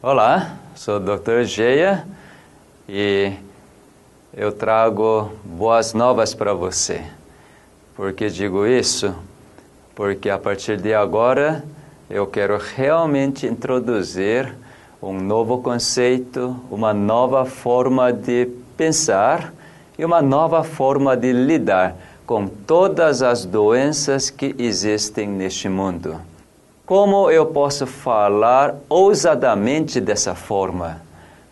Olá, sou o Dr. Geia e eu trago boas novas para você. Por que digo isso? Porque a partir de agora eu quero realmente introduzir um novo conceito, uma nova forma de pensar e uma nova forma de lidar com todas as doenças que existem neste mundo. Como eu posso falar ousadamente dessa forma?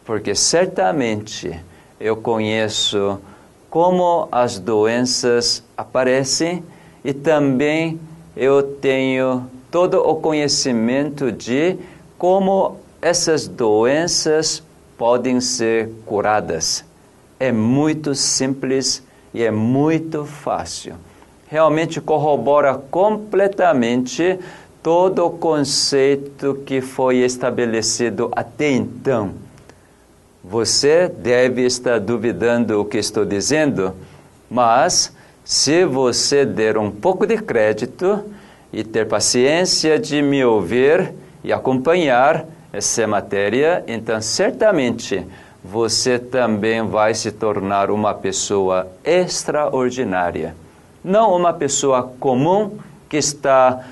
Porque certamente eu conheço como as doenças aparecem e também eu tenho todo o conhecimento de como essas doenças podem ser curadas. É muito simples e é muito fácil. Realmente corrobora completamente todo o conceito que foi estabelecido até então. Você deve estar duvidando o que estou dizendo, mas se você der um pouco de crédito e ter paciência de me ouvir e acompanhar essa matéria, então certamente você também vai se tornar uma pessoa extraordinária. Não uma pessoa comum que está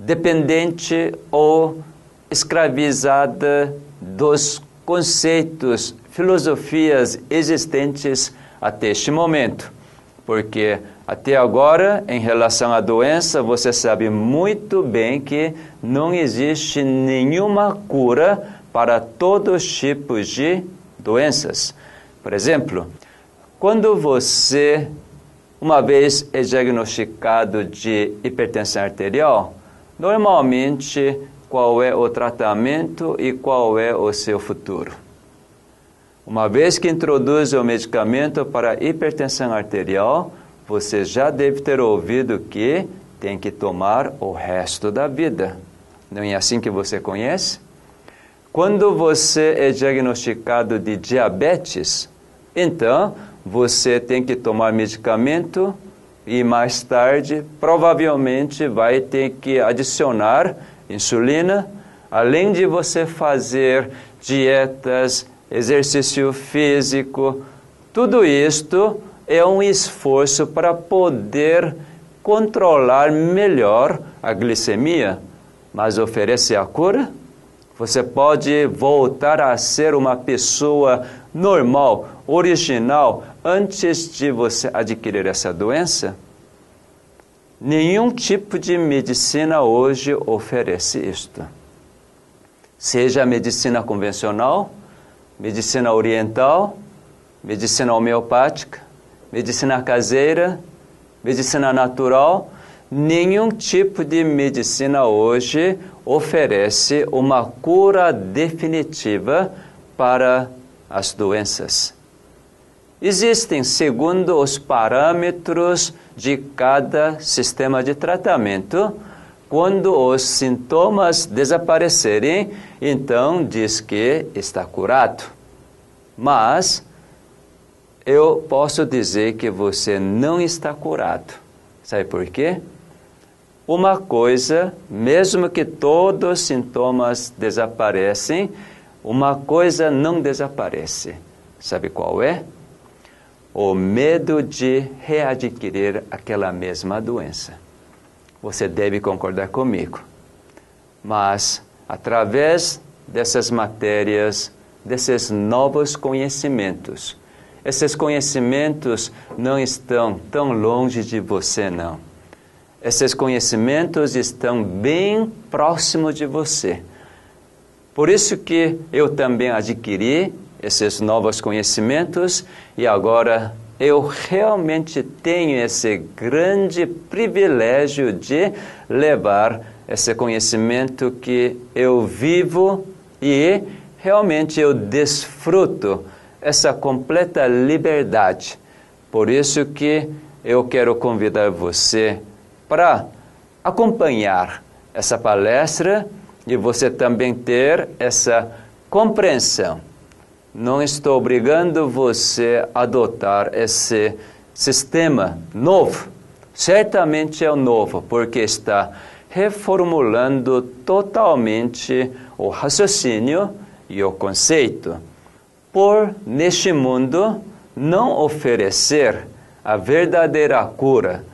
dependente ou escravizada dos conceitos, filosofias existentes até este momento. Porque até agora, em relação à doença, você sabe muito bem que não existe nenhuma cura para todos os tipos de doenças. Por exemplo, quando você uma vez é diagnosticado de hipertensão arterial, normalmente qual é o tratamento e qual é o seu futuro? Uma vez que introduz o medicamento para hipertensão arterial, você já deve ter ouvido que tem que tomar o resto da vida. Não é assim que você conhece? Quando você é diagnosticado de diabetes, então você tem que tomar medicamento e mais tarde provavelmente vai ter que adicionar insulina, além de você fazer dietas, exercício físico, tudo isto é um esforço para poder controlar melhor a glicemia, mas oferece a cura? Você pode voltar a ser uma pessoa normal, original, antes de você adquirir essa doença? Nenhum tipo de medicina hoje oferece isto. Seja a medicina convencional, medicina oriental, medicina homeopática, medicina caseira, medicina natural, nenhum tipo de medicina hoje oferece uma cura definitiva para as doenças. Existem, segundo os parâmetros de cada sistema de tratamento, quando os sintomas desaparecerem, então diz que está curado. Mas eu posso dizer que você não está curado. Sabe por quê? Uma coisa, mesmo que todos os sintomas desaparecem, uma coisa não desaparece. Sabe qual é? O medo de readquirir aquela mesma doença. Você deve concordar comigo. Mas, através dessas matérias, desses novos conhecimentos, esses conhecimentos não estão tão longe de você, não esses conhecimentos estão bem próximo de você. Por isso que eu também adquiri esses novos conhecimentos e agora eu realmente tenho esse grande privilégio de levar esse conhecimento que eu vivo e realmente eu desfruto essa completa liberdade. Por isso que eu quero convidar você para acompanhar essa palestra e você também ter essa compreensão. Não estou obrigando você a adotar esse sistema novo. Certamente é o novo, porque está reformulando totalmente o raciocínio e o conceito, por neste mundo não oferecer a verdadeira cura,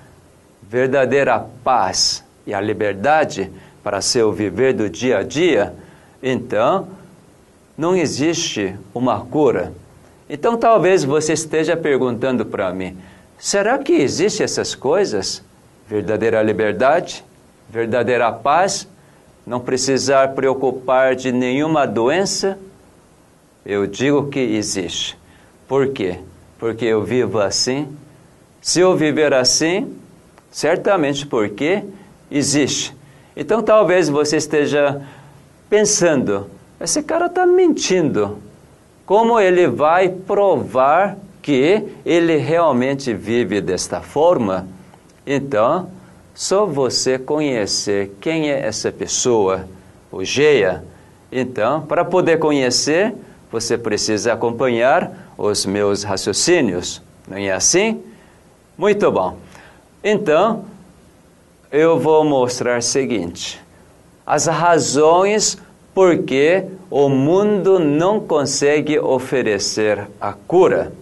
verdadeira paz e a liberdade para seu viver do dia a dia, então não existe uma cura. Então talvez você esteja perguntando para mim: será que existem essas coisas? Verdadeira liberdade, verdadeira paz, não precisar preocupar de nenhuma doença? Eu digo que existe. Por quê? Porque eu vivo assim. Se eu viver assim, certamente porque existe. Então talvez você esteja pensando: esse cara está mentindo. Como ele vai provar que ele realmente vive desta forma? Então, só você conhecer quem é essa pessoa, o Geia. Então, para poder conhecer, você precisa acompanhar os meus raciocínios. Não é assim? Muito bom. Então, eu vou mostrar o seguinte: as razões por que o mundo não consegue oferecer a cura.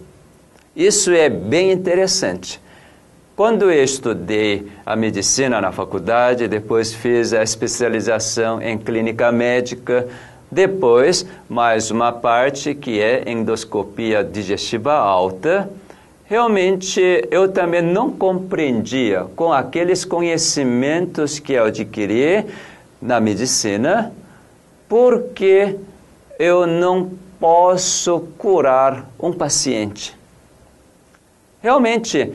Isso é bem interessante. Quando eu estudei a medicina na faculdade, depois fiz a especialização em clínica médica, depois mais uma parte que é endoscopia digestiva alta, realmente eu também não compreendia com aqueles conhecimentos que eu adquiri na medicina, porque eu não posso curar um paciente. Realmente,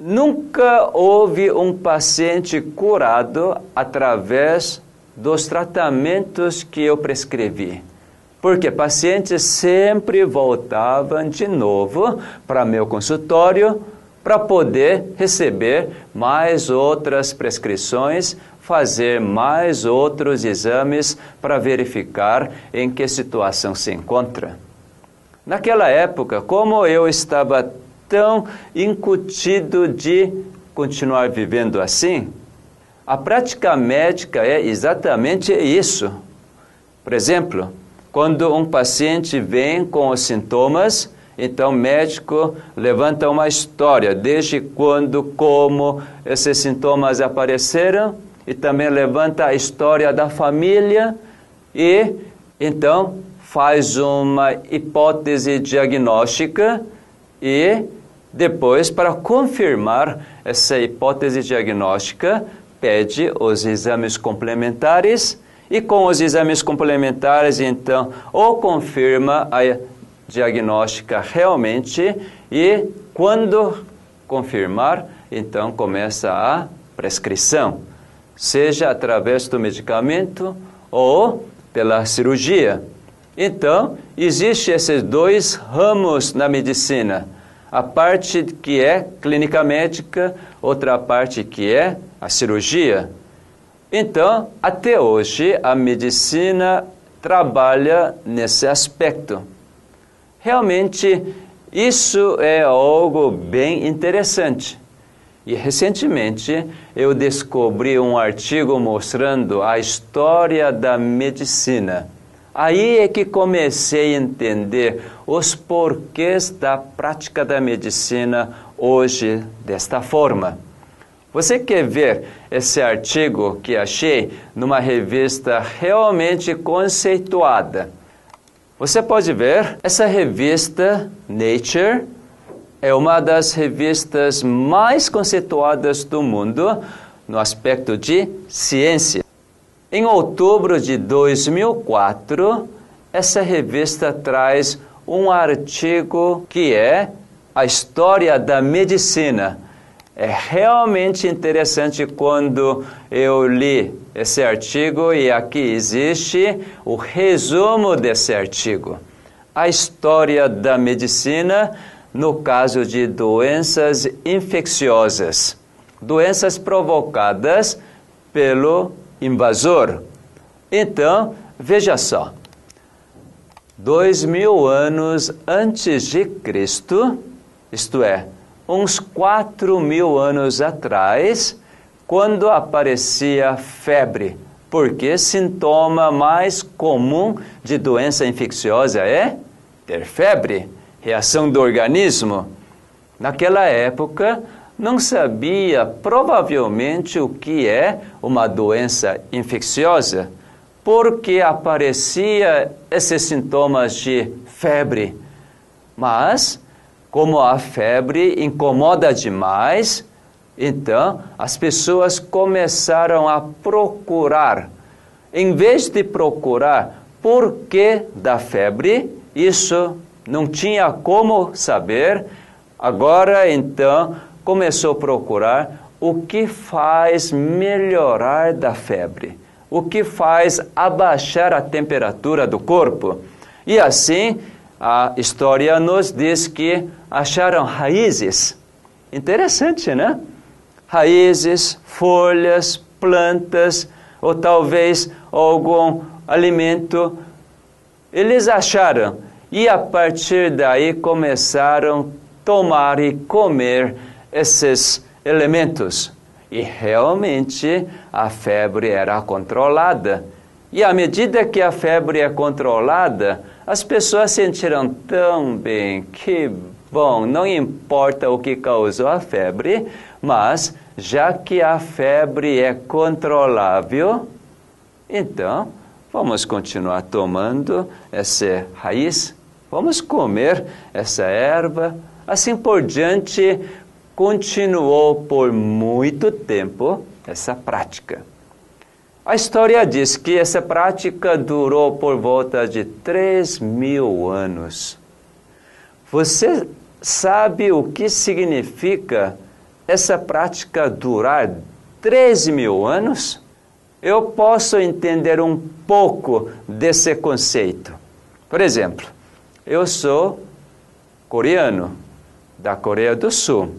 nunca houve um paciente curado através dos tratamentos que eu prescrevi. Porque pacientes sempre voltavam de novo para meu consultório para poder receber mais outras prescrições, fazer mais outros exames para verificar em que situação se encontra. Naquela época, como eu estava tão incutido de continuar vivendo assim, a prática médica é exatamente isso. Por exemplo, quando um paciente vem com os sintomas, então o médico levanta uma história desde quando, como esses sintomas apareceram e também levanta a história da família e então faz uma hipótese diagnóstica e depois para confirmar essa hipótese diagnóstica pede os exames complementares e com os exames complementares então ou confirma a diagnóstica realmente e quando confirmar então começa a prescrição seja através do medicamento ou pela cirurgia. Então, existem esses dois ramos na medicina. A parte que é clínica médica, outra parte que é a cirurgia. Então, até hoje, a medicina trabalha nesse aspecto. Realmente, isso é algo bem interessante. E recentemente eu descobri um artigo mostrando a história da medicina. Aí é que comecei a entender os porquês da prática da medicina hoje desta forma. Você quer ver esse artigo que achei numa revista realmente conceituada? Você pode ver essa revista Nature é uma das revistas mais conceituadas do mundo no aspecto de ciência. Em outubro de 2004, essa revista traz um artigo que é a história da medicina. É realmente interessante quando eu li esse artigo e aqui existe o resumo desse artigo. A história da medicina no caso de doenças infecciosas, doenças provocadas pelo invasor. Então, veja só, dois mil anos antes de Cristo, isto é, uns quatro mil anos atrás, quando aparecia febre porque sintoma mais comum de doença infecciosa é ter febre, reação do organismo. Naquela época, não sabia provavelmente o que é uma doença infecciosa, porque aparecia esses sintomas de febre. Mas, como a febre incomoda demais, então as pessoas começaram a procurar. Em vez de procurar por que da febre, isso não tinha como saber. Agora, então, começou a procurar o que faz melhorar da febre, o que faz abaixar a temperatura do corpo. E assim, a história nos diz que acharam raízes. Interessante, né? Raízes, folhas, plantas, ou talvez algum alimento. Eles acharam e a partir daí começaram a tomar e comer esses elementos. E realmente a febre era controlada. E à medida que a febre é controlada, as pessoas sentiram tão bem, que bom, não importa o que causou a febre, mas já que a febre é controlável, então vamos continuar tomando essa raiz, vamos comer essa erva, assim por diante, continuou por muito tempo essa prática. A história diz que essa prática durou por volta de 3 mil anos. Você sabe o que significa essa prática durar 13 mil anos? Eu posso entender um pouco desse conceito. Por exemplo, eu sou coreano, da Coreia do Sul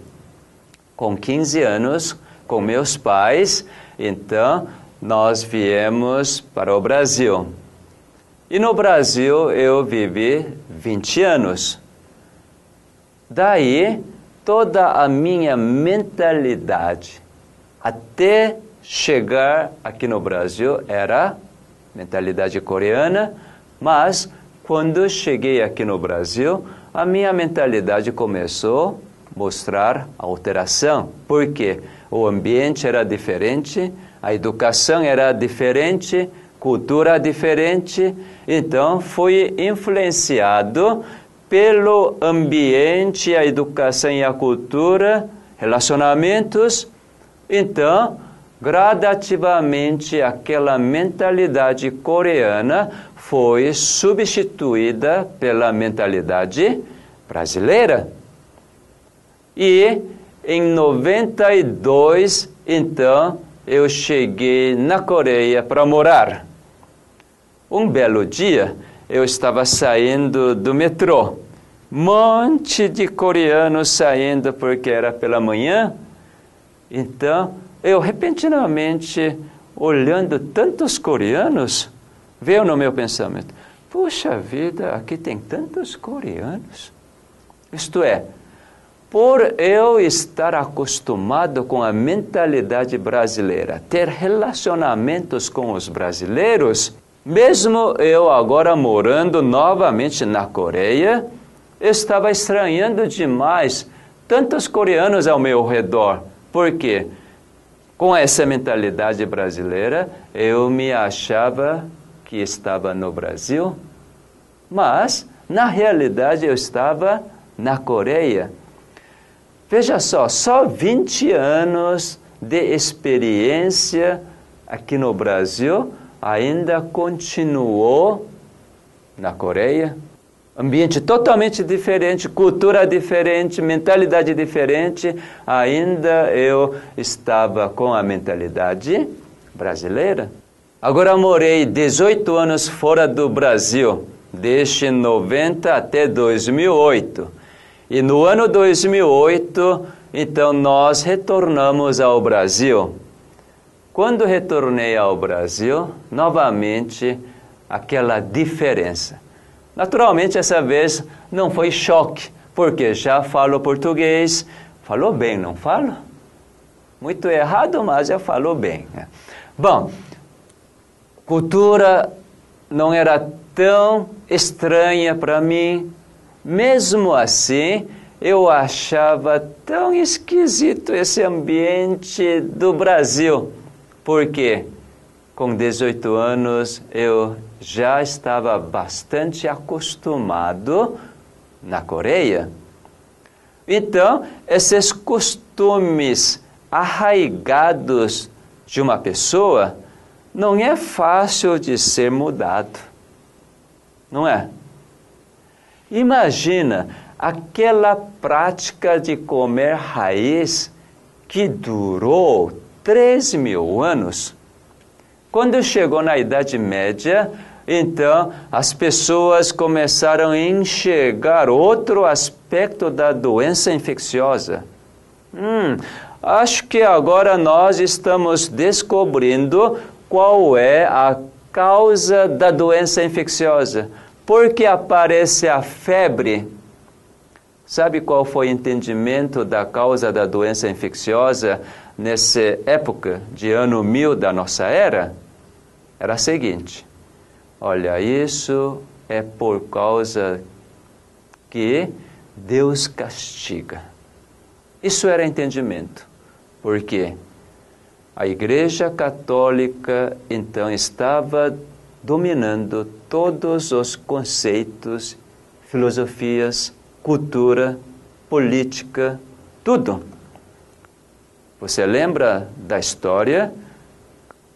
com 15 anos com meus pais, então nós viemos para o Brasil. E no Brasil eu vivi 20 anos. Daí, toda a minha mentalidade até chegar aqui no Brasil era mentalidade coreana, mas quando cheguei aqui no Brasil, a minha mentalidade começou mostrar a alteração, porque o ambiente era diferente, a educação era diferente, cultura diferente, então fui influenciado pelo ambiente, a educação e a cultura, relacionamentos. Então, gradativamente aquela mentalidade coreana foi substituída pela mentalidade brasileira. E em 92, então, eu cheguei na Coreia para morar. Um belo dia, eu estava saindo do metrô. Monte de coreanos saindo porque era pela manhã. Então, eu repentinamente, olhando tantos coreanos, veio no meu pensamento: puxa vida, aqui tem tantos coreanos. Isto é, por eu estar acostumado com a mentalidade brasileira, ter relacionamentos com os brasileiros, mesmo eu agora morando novamente na Coreia, estava estranhando demais tantos coreanos ao meu redor. Por quê? Com essa mentalidade brasileira, eu me achava que estava no Brasil, mas na realidade eu estava na Coreia. Veja só, só 20 anos de experiência aqui no Brasil ainda continuou na Coreia. Ambiente totalmente diferente, cultura diferente, mentalidade diferente. Ainda eu estava com a mentalidade brasileira. Agora morei 18 anos fora do Brasil, desde 90 até 2008. E no ano 2008, então nós retornamos ao Brasil. Quando retornei ao Brasil, novamente aquela diferença. Naturalmente, essa vez não foi choque, porque já falo português, falou bem, não falo? Muito errado, mas já falou bem. Né? Bom, cultura não era tão estranha para mim. Mesmo assim, eu achava tão esquisito esse ambiente do Brasil. Porque com 18 anos eu já estava bastante acostumado na Coreia. Então, esses costumes arraigados de uma pessoa não é fácil de ser mudado. Não é? Imagina aquela prática de comer raiz que durou 3 mil anos. Quando chegou na Idade Média, então as pessoas começaram a enxergar outro aspecto da doença infecciosa. Hum, acho que agora nós estamos descobrindo qual é a causa da doença infecciosa. Por que aparece a febre? Sabe qual foi o entendimento da causa da doença infecciosa nessa época de ano mil da nossa era? Era a seguinte: olha, isso é por causa que Deus castiga. Isso era entendimento. Por quê? A Igreja Católica então estava dominando todos os conceitos, filosofias, cultura, política, tudo. Você lembra da história?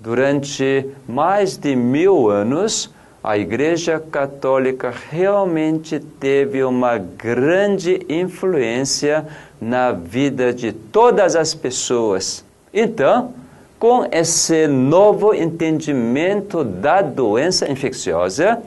Durante mais de mil anos, a Igreja Católica realmente teve uma grande influência na vida de todas as pessoas. Então, com esse novo entendimento da doença infecciosa,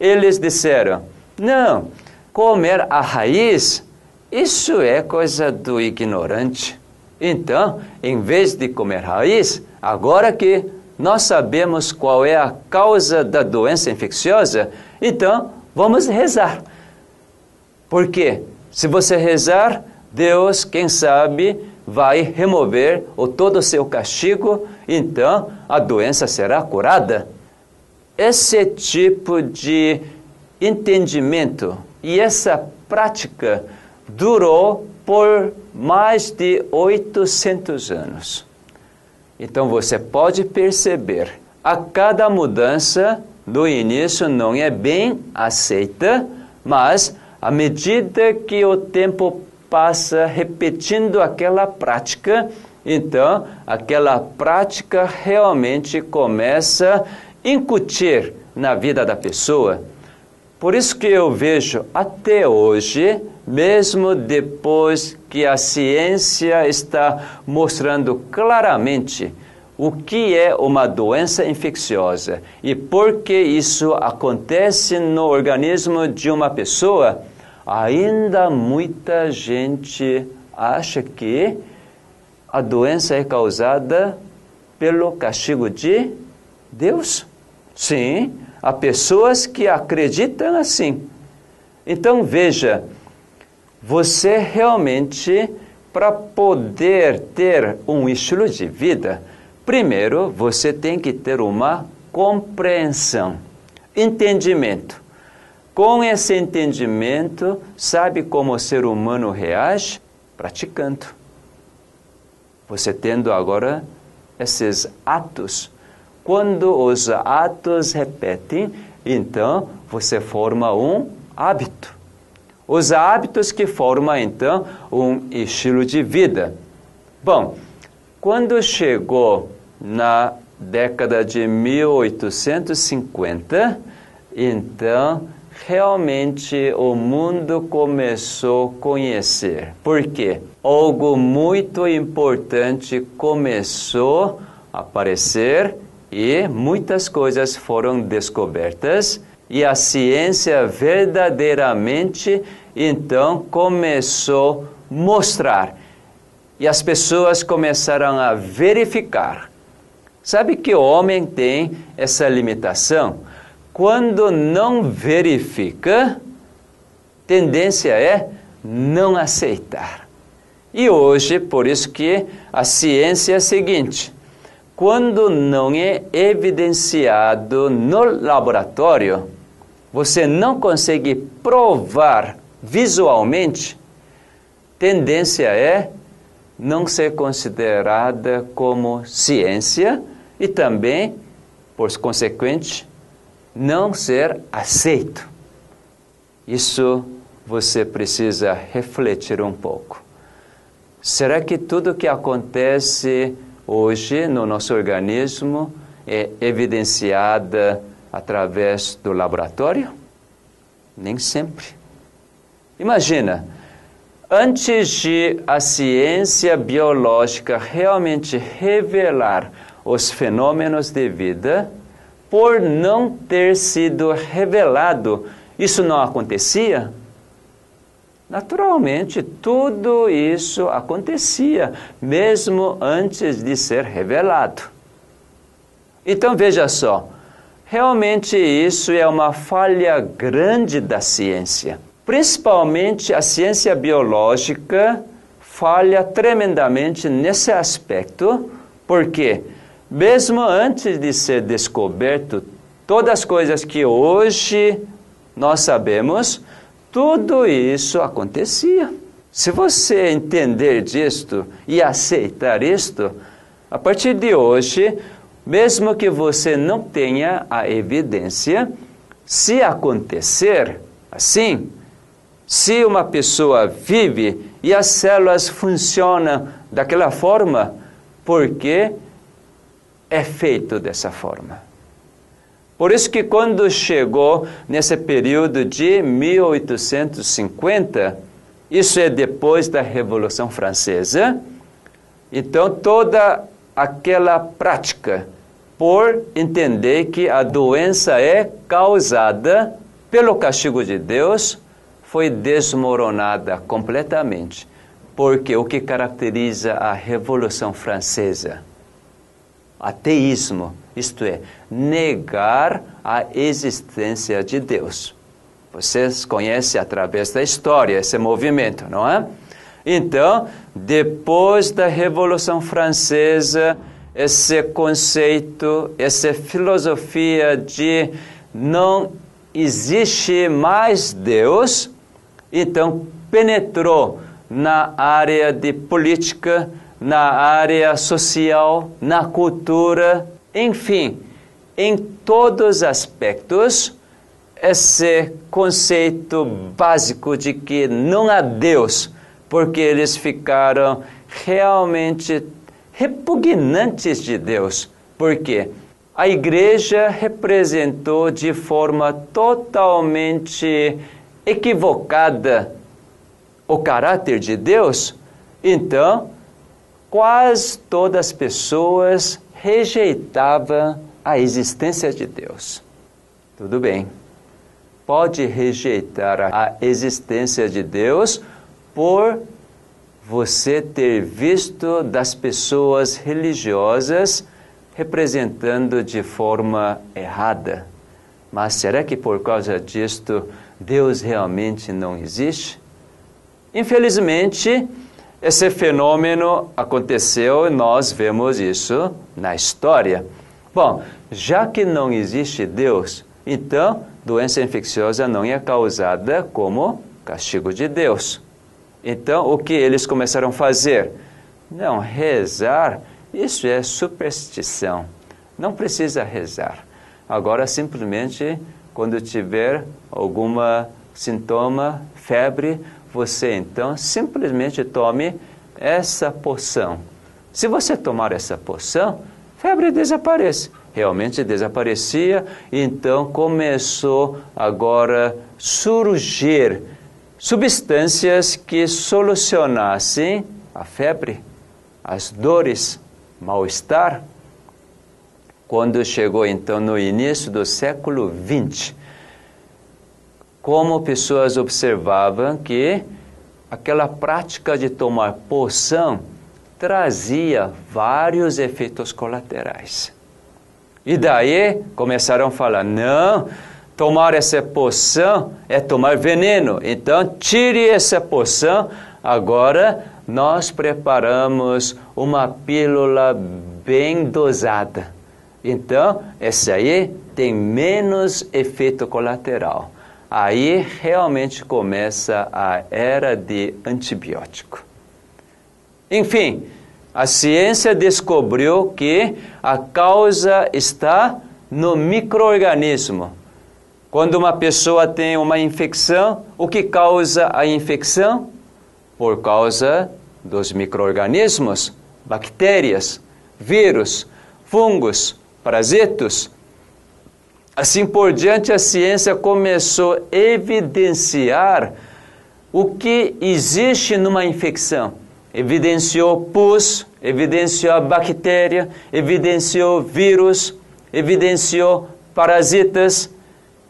eles disseram: não, comer a raiz, isso é coisa do ignorante. Então, em vez de comer raiz, agora que nós sabemos qual é a causa da doença infecciosa, então vamos rezar. Porque se você rezar, Deus, quem sabe, vai remover o todo o seu castigo, então a doença será curada. Esse tipo de entendimento e essa prática durou por mais de 800 anos. Então você pode perceber, a cada mudança do início não é bem aceita, mas à medida que o tempo passa repetindo aquela prática, então aquela prática realmente começa a incutir na vida da pessoa. Por isso que eu vejo até hoje, mesmo depois que a ciência está mostrando claramente o que é uma doença infecciosa e por que isso acontece no organismo de uma pessoa, ainda muita gente acha que a doença é causada pelo castigo de Deus. Sim, há pessoas que acreditam assim. Então veja, você realmente, para poder ter um estilo de vida, primeiro você tem que ter uma compreensão, entendimento com esse entendimento, sabe como o ser humano reage? Praticando. Você tendo agora esses atos. Quando os atos repetem, então você forma um hábito. Os hábitos que formam então um estilo de vida. Bom, quando chegou na década de 1850, então realmente o mundo começou a conhecer. Por quê? Algo muito importante começou a aparecer e muitas coisas foram descobertas e a ciência verdadeiramente então começou a mostrar e as pessoas começaram a verificar. Sabe que o homem tem essa limitação? quando não verifica, tendência é não aceitar. E hoje, por isso que a ciência é a seguinte: quando não é evidenciado no laboratório, você não consegue provar visualmente, tendência é não ser considerada como ciência e também, por consequente, não ser aceito. Isso você precisa refletir um pouco. Será que tudo que acontece hoje no nosso organismo é evidenciada através do laboratório? Nem sempre. Imagina, antes de a ciência biológica realmente revelar os fenômenos de vida, por não ter sido revelado, isso não acontecia? Naturalmente, tudo isso acontecia, mesmo antes de ser revelado. Então veja só, realmente isso é uma falha grande da ciência. Principalmente a ciência biológica falha tremendamente nesse aspecto, porque mesmo antes de ser descoberto todas as coisas que hoje nós sabemos, tudo isso acontecia. Se você entender disto e aceitar isto, a partir de hoje, mesmo que você não tenha a evidência, se acontecer assim, se uma pessoa vive e as células funcionam daquela forma, porque é feito dessa forma. Por isso que quando chegou nesse período de 1850, isso é depois da Revolução Francesa, então toda aquela prática por entender que a doença é causada pelo castigo de Deus foi desmoronada completamente. Porque o que caracteriza a Revolução Francesa? Ateísmo isto é, negar a existência de Deus. Vocês conhecem através da história esse movimento, não é? Então, depois da Revolução Francesa, esse conceito, essa filosofia de não existe mais Deus, então penetrou na área de política, na área social, na cultura enfim, em todos os aspectos, esse conceito básico de que não há Deus, porque eles ficaram realmente repugnantes de Deus. Por quê? A igreja representou de forma totalmente equivocada o caráter de Deus. Então, quase todas as pessoas rejeitava a existência de Deus. Tudo bem. Pode rejeitar a existência de Deus por você ter visto das pessoas religiosas representando de forma errada. Mas será que por causa disto Deus realmente não existe? Infelizmente, esse fenômeno aconteceu e nós vemos isso na história. Bom, já que não existe Deus, então doença infecciosa não é causada como castigo de Deus. Então, o que eles começaram a fazer? Não, rezar, isso é superstição. Não precisa rezar. Agora, simplesmente, quando tiver alguma sintoma, febre, você então simplesmente tome essa poção. Se você tomar essa poção, febre desaparece. Realmente desaparecia, então começou agora surgir substâncias que solucionassem a febre, as dores, mal-estar. Quando chegou então no início do século XX, como pessoas observavam que aquela prática de tomar poção trazia vários efeitos colaterais. E daí começaram a falar: não, tomar essa poção é tomar veneno, então tire essa poção. Agora nós preparamos uma pílula bem dosada. Então, essa aí tem menos efeito colateral. Aí realmente começa a era de antibiótico. Enfim, a ciência descobriu que a causa está no microorganismo. Quando uma pessoa tem uma infecção, o que causa a infecção? Por causa dos microorganismos, bactérias, vírus, fungos, parasitos. Assim por diante, a ciência começou a evidenciar o que existe numa infecção. Evidenciou pus, evidenciou bactéria, evidenciou vírus, evidenciou parasitas,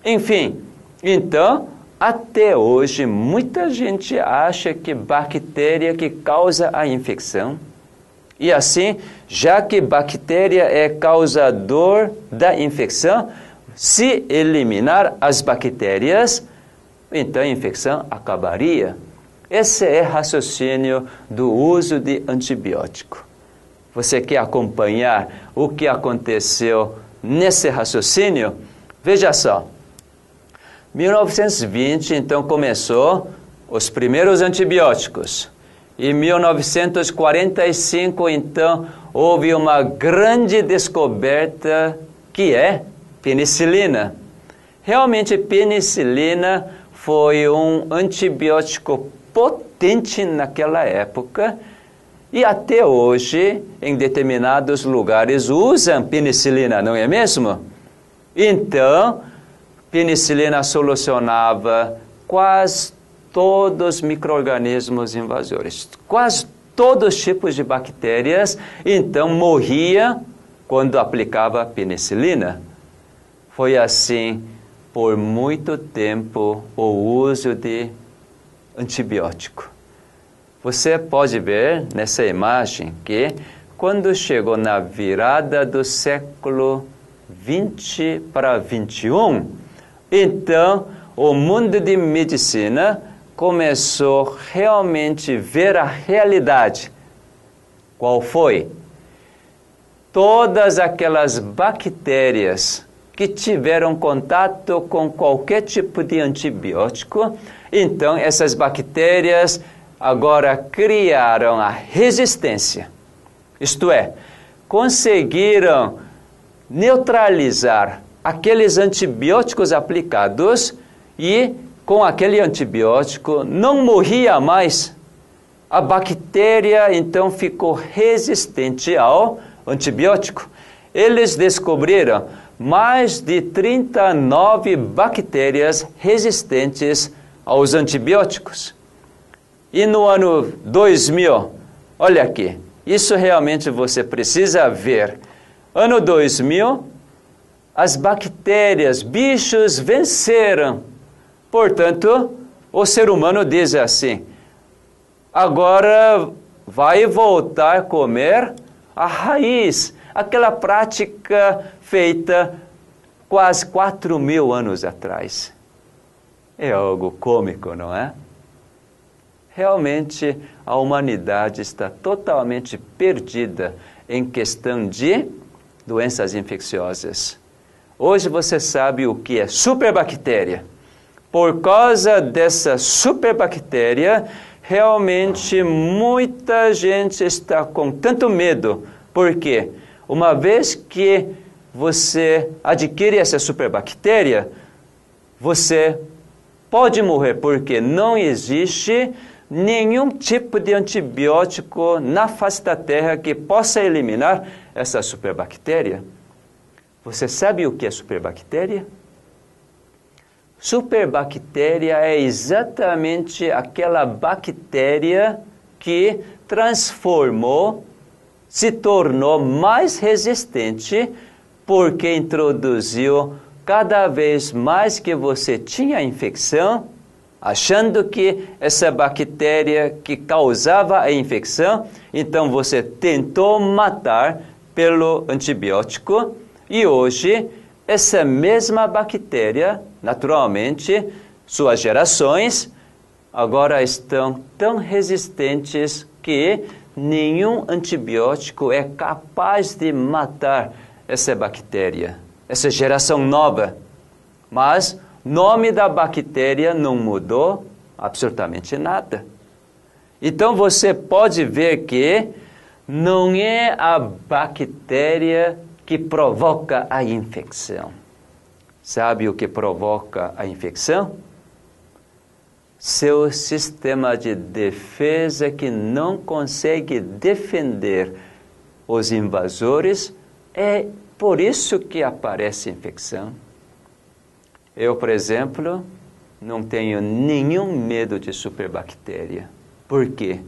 enfim. Então, até hoje, muita gente acha que bactéria que causa a infecção. E assim, já que bactéria é causador da infecção, se eliminar as bactérias, então a infecção acabaria. Esse é o raciocínio do uso de antibiótico. Você quer acompanhar o que aconteceu nesse raciocínio? Veja só. 1920, então, começou os primeiros antibióticos. Em 1945, então, houve uma grande descoberta que é penicilina. Realmente, penicilina foi um antibiótico potente naquela época e até hoje, em determinados lugares, usam penicilina, não é mesmo? Então, penicilina solucionava quase todos os micro-organismos invasores, quase todos os tipos de bactérias, então morria quando aplicava penicilina. Foi assim por muito tempo o uso de antibiótico. Você pode ver nessa imagem que quando chegou na virada do século 20 para 21, então o mundo de medicina começou realmente a ver a realidade. Qual foi? Todas aquelas bactérias que tiveram contato com qualquer tipo de antibiótico, então essas bactérias agora criaram a resistência. Isto é, conseguiram neutralizar aqueles antibióticos aplicados e com aquele antibiótico não morria mais. A bactéria então ficou resistente ao antibiótico. Eles descobriram mais de 39 bactérias resistentes aos antibióticos. E no ano 2000, olha aqui, isso realmente você precisa ver. Ano 2000, as bactérias, bichos venceram Portanto, o ser humano diz assim: agora vai voltar a comer a raiz, aquela prática feita quase 4 mil anos atrás. É algo cômico, não é? Realmente a humanidade está totalmente perdida em questão de doenças infecciosas. Hoje você sabe o que é superbactéria por causa dessa superbactéria, realmente muita gente está com tanto medo. Por quê? Uma vez que você adquire essa superbactéria, você pode morrer, porque não existe nenhum tipo de antibiótico na face da Terra que possa eliminar essa superbactéria. Você sabe o que é superbactéria? Superbactéria é exatamente aquela bactéria que transformou, se tornou mais resistente porque introduziu cada vez mais que você tinha infecção, achando que essa bactéria que causava a infecção, então você tentou matar pelo antibiótico e hoje essa mesma bactéria, naturalmente, suas gerações agora estão tão resistentes que nenhum antibiótico é capaz de matar essa bactéria, essa geração nova. Mas nome da bactéria não mudou absolutamente nada. Então você pode ver que não é a bactéria que provoca a infecção. Sabe o que provoca a infecção? Seu sistema de defesa que não consegue defender os invasores, é por isso que aparece infecção. Eu, por exemplo, não tenho nenhum medo de superbactéria. Por quê?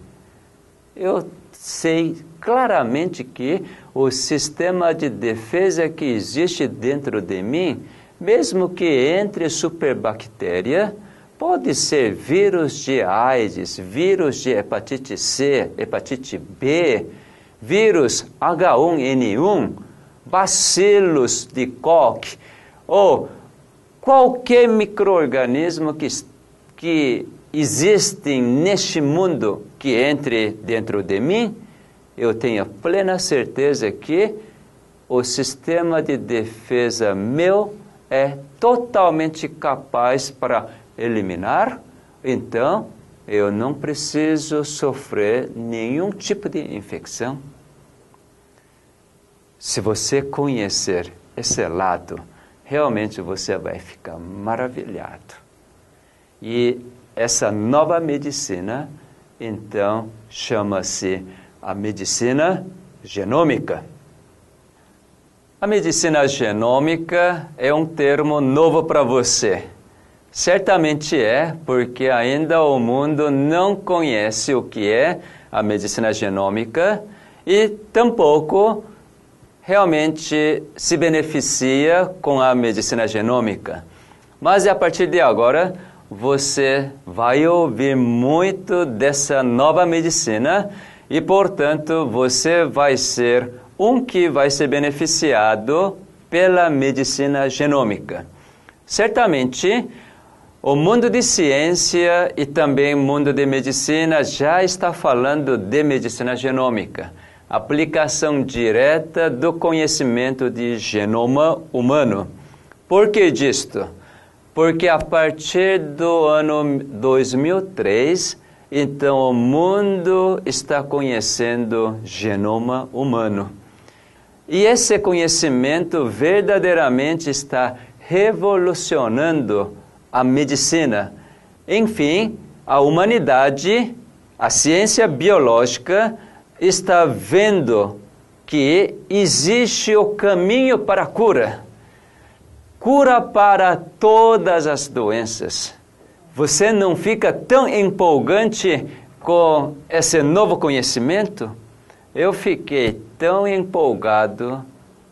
Eu sei claramente que o sistema de defesa que existe dentro de mim, mesmo que entre superbactéria, pode ser vírus de AIDS, vírus de hepatite C, hepatite B, vírus H1N1, bacilos de Koch, ou qualquer microorganismo que, que existem neste mundo que entre dentro de mim, eu tenho plena certeza que o sistema de defesa meu é totalmente capaz para eliminar, então eu não preciso sofrer nenhum tipo de infecção. Se você conhecer esse lado, realmente você vai ficar maravilhado. E essa nova medicina, então, chama-se a medicina genômica. A medicina genômica é um termo novo para você. Certamente é, porque ainda o mundo não conhece o que é a medicina genômica e tampouco realmente se beneficia com a medicina genômica. Mas a partir de agora, você vai ouvir muito dessa nova medicina e, portanto, você vai ser um que vai ser beneficiado pela medicina genômica. Certamente, o mundo de ciência e também o mundo de medicina já está falando de medicina genômica, aplicação direta do conhecimento de genoma humano. Por que disto? Porque a partir do ano 2003, então o mundo está conhecendo genoma humano. E esse conhecimento verdadeiramente está revolucionando a medicina. Enfim, a humanidade, a ciência biológica, está vendo que existe o caminho para a cura cura para todas as doenças. Você não fica tão empolgante com esse novo conhecimento? Eu fiquei tão empolgado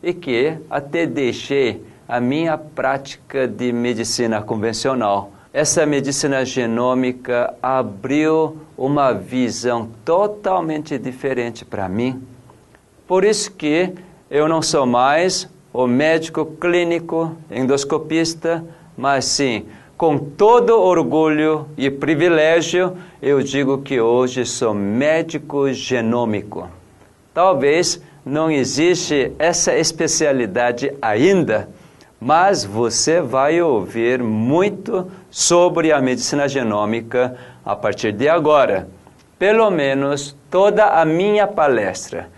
e que até deixei a minha prática de medicina convencional. Essa medicina genômica abriu uma visão totalmente diferente para mim. Por isso que eu não sou mais o médico clínico endoscopista, mas sim, com todo orgulho e privilégio, eu digo que hoje sou médico genômico. Talvez não existe essa especialidade ainda, mas você vai ouvir muito sobre a medicina genômica a partir de agora. Pelo menos toda a minha palestra,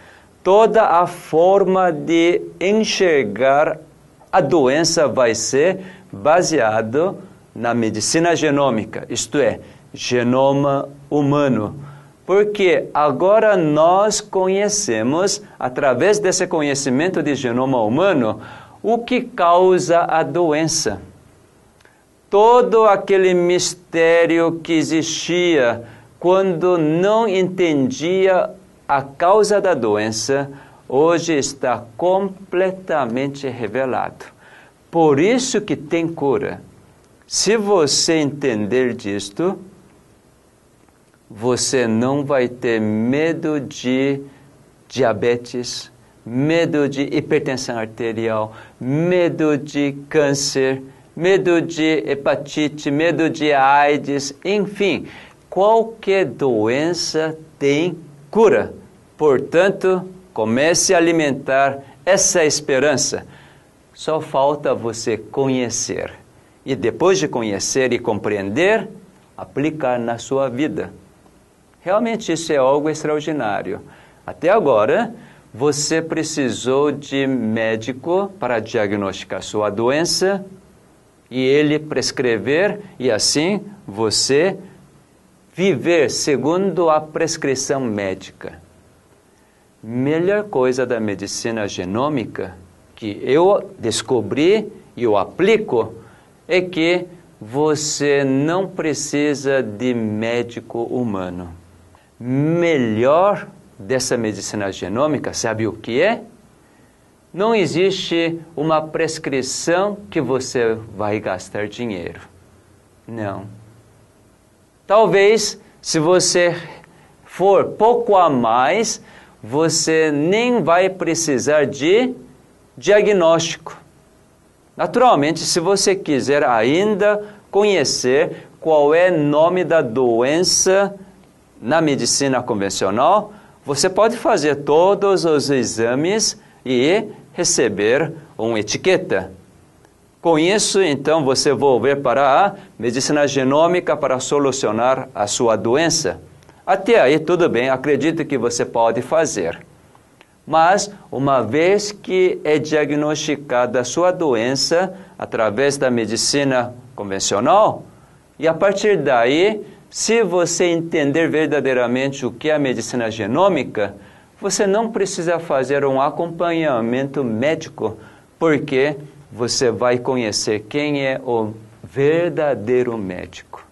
toda a forma de enxergar a doença vai ser baseado na medicina genômica, isto é, genoma humano porque agora nós conhecemos, através desse conhecimento de genoma humano, o que causa a doença. Todo aquele mistério que existia quando não entendia a causa da doença, hoje está completamente revelado. Por isso que tem cura. Se você entender disto, você não vai ter medo de diabetes, medo de hipertensão arterial, medo de câncer, medo de hepatite, medo de AIDS, enfim, qualquer doença tem cura Portanto, comece a alimentar essa esperança. Só falta você conhecer. E depois de conhecer e compreender, aplicar na sua vida. Realmente isso é algo extraordinário. Até agora, você precisou de médico para diagnosticar sua doença e ele prescrever e assim você viver segundo a prescrição médica. Melhor coisa da medicina genômica que eu descobri e eu aplico é que você não precisa de médico humano. Melhor dessa medicina genômica, sabe o que é? Não existe uma prescrição que você vai gastar dinheiro. Não. Talvez, se você for pouco a mais, você nem vai precisar de diagnóstico. Naturalmente, se você quiser ainda conhecer qual é o nome da doença na medicina convencional, você pode fazer todos os exames e receber uma etiqueta. Com isso, então, você volver para a medicina genômica para solucionar a sua doença. Até aí, tudo bem, acredito que você pode fazer. Mas, uma vez que é diagnosticada a sua doença através da medicina convencional, e a partir daí se você entender verdadeiramente o que é a medicina genômica, você não precisa fazer um acompanhamento médico, porque você vai conhecer quem é o verdadeiro médico.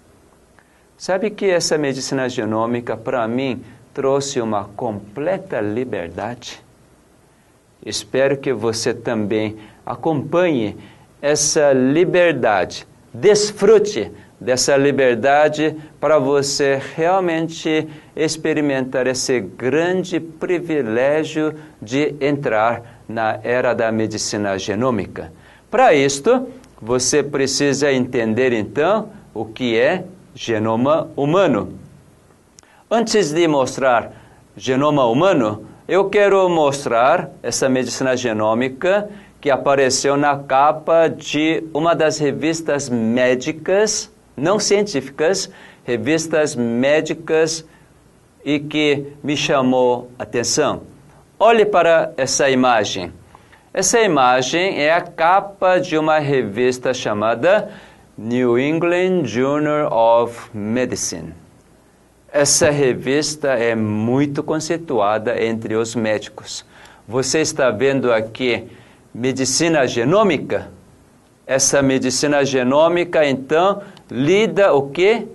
Sabe que essa medicina genômica, para mim, trouxe uma completa liberdade? Espero que você também acompanhe essa liberdade, desfrute dessa liberdade para você realmente experimentar esse grande privilégio de entrar na era da medicina genômica. Para isto, você precisa entender então o que é genoma humano. Antes de mostrar genoma humano, eu quero mostrar essa medicina genômica que apareceu na capa de uma das revistas médicas não científicas, revistas médicas e que me chamou atenção. Olhe para essa imagem. Essa imagem é a capa de uma revista chamada New England Journal of Medicine. Essa revista é muito conceituada entre os médicos. Você está vendo aqui medicina genômica? Essa medicina genômica, então, lida o quê?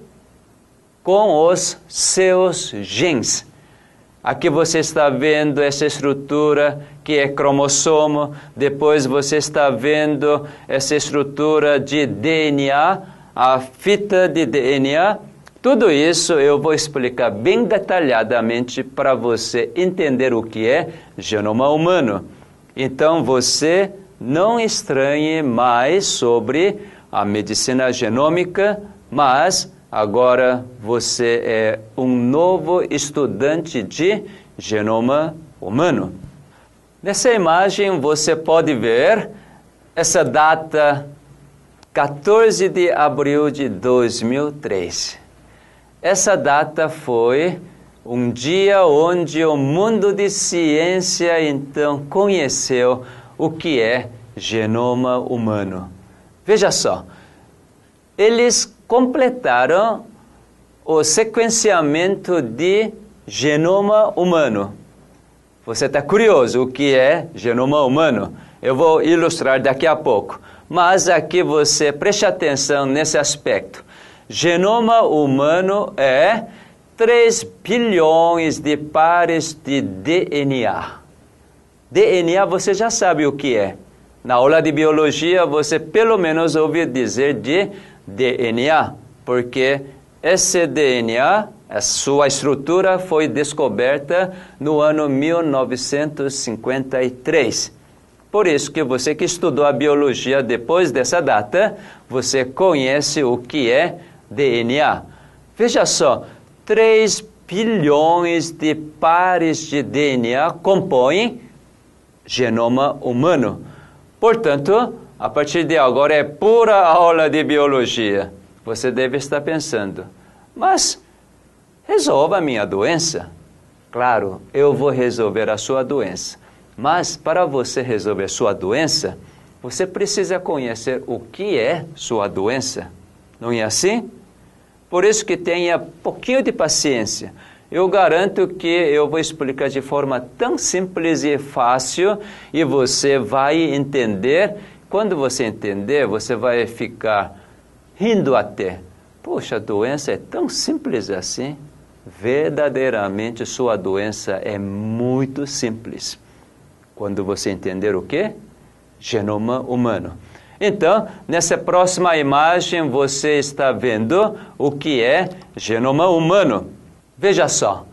Com os seus genes. Aqui você está vendo essa estrutura que é cromossomo, depois você está vendo essa estrutura de DNA, a fita de DNA. Tudo isso eu vou explicar bem detalhadamente para você entender o que é genoma humano. Então você não estranhe mais sobre a medicina genômica, mas agora você é um novo estudante de genoma humano. Nessa imagem você pode ver essa data 14 de abril de 2003. Essa data foi um dia onde o mundo de ciência então conheceu o que é genoma humano. Veja só, eles completaram o sequenciamento de genoma humano. Você está curioso o que é genoma humano? Eu vou ilustrar daqui a pouco. Mas aqui você preste atenção nesse aspecto. Genoma humano é 3 bilhões de pares de DNA. DNA você já sabe o que é. Na aula de biologia, você pelo menos ouviu dizer de DNA, porque esse DNA, a sua estrutura foi descoberta no ano 1953. Por isso que você que estudou a biologia depois dessa data, você conhece o que é DNA. Veja só, 3 bilhões de pares de DNA compõem genoma humano. Portanto, a partir de agora é pura aula de biologia. Você deve estar pensando, mas resolva a minha doença. Claro, eu vou resolver a sua doença. Mas para você resolver sua doença, você precisa conhecer o que é sua doença. Não é assim? Por isso que tenha pouquinho de paciência. Eu garanto que eu vou explicar de forma tão simples e fácil e você vai entender. Quando você entender, você vai ficar rindo até. Poxa, a doença é tão simples assim. Verdadeiramente, sua doença é muito simples. Quando você entender o que? Genoma humano. Então, nessa próxima imagem, você está vendo o que é genoma humano. Veja só,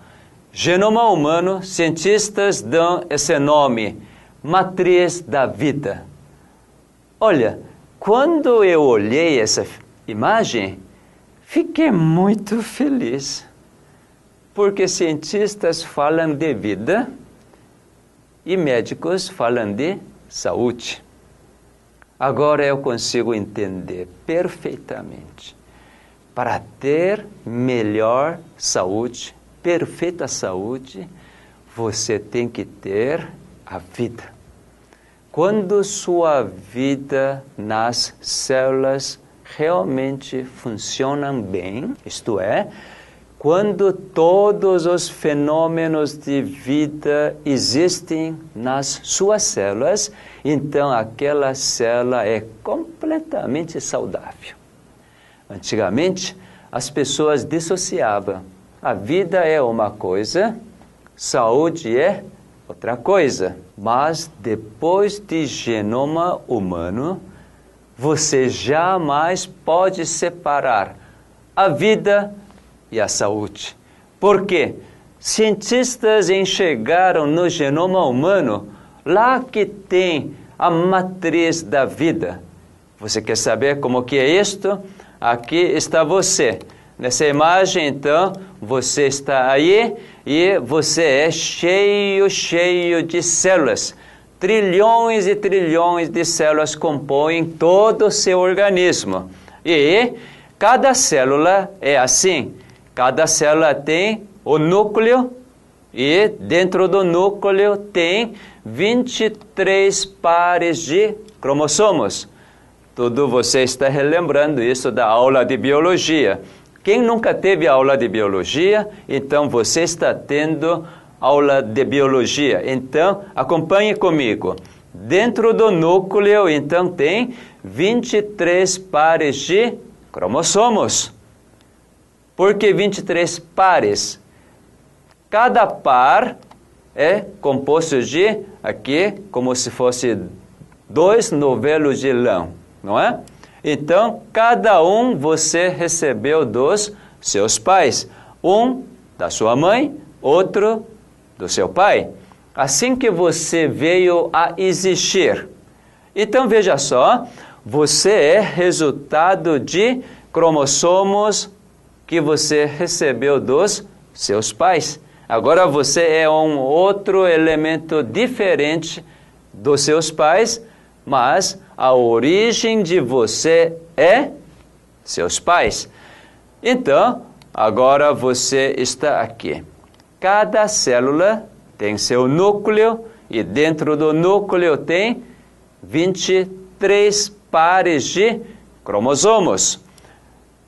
genoma humano, cientistas dão esse nome, matriz da vida. Olha, quando eu olhei essa imagem, fiquei muito feliz, porque cientistas falam de vida e médicos falam de saúde. Agora eu consigo entender perfeitamente para ter melhor saúde, perfeita saúde, você tem que ter a vida. Quando sua vida nas células realmente funcionam bem, isto é, quando todos os fenômenos de vida existem nas suas células, então aquela célula é completamente saudável. Antigamente, as pessoas dissociavam. A vida é uma coisa, saúde é outra coisa. Mas depois de genoma humano, você jamais pode separar a vida e a saúde. Por quê? Cientistas enxergaram no genoma humano lá que tem a matriz da vida. Você quer saber como que é isto? Aqui está você. Nessa imagem, então, você está aí e você é cheio, cheio de células. Trilhões e trilhões de células compõem todo o seu organismo. E cada célula é assim. Cada célula tem o núcleo e dentro do núcleo tem 23 pares de cromossomos. Tudo você está relembrando isso da aula de biologia. Quem nunca teve aula de biologia, então você está tendo aula de biologia. Então, acompanhe comigo. Dentro do núcleo, então, tem 23 pares de cromossomos. Por que 23 pares? Cada par é composto de, aqui, como se fosse dois novelos de lã não é? Então, cada um você recebeu dos seus pais. Um da sua mãe, outro do seu pai. Assim que você veio a existir. Então, veja só, você é resultado de cromossomos que você recebeu dos seus pais. Agora você é um outro elemento diferente dos seus pais, mas a origem de você é seus pais. Então, agora você está aqui. Cada célula tem seu núcleo e dentro do núcleo tem 23 pares de cromossomos.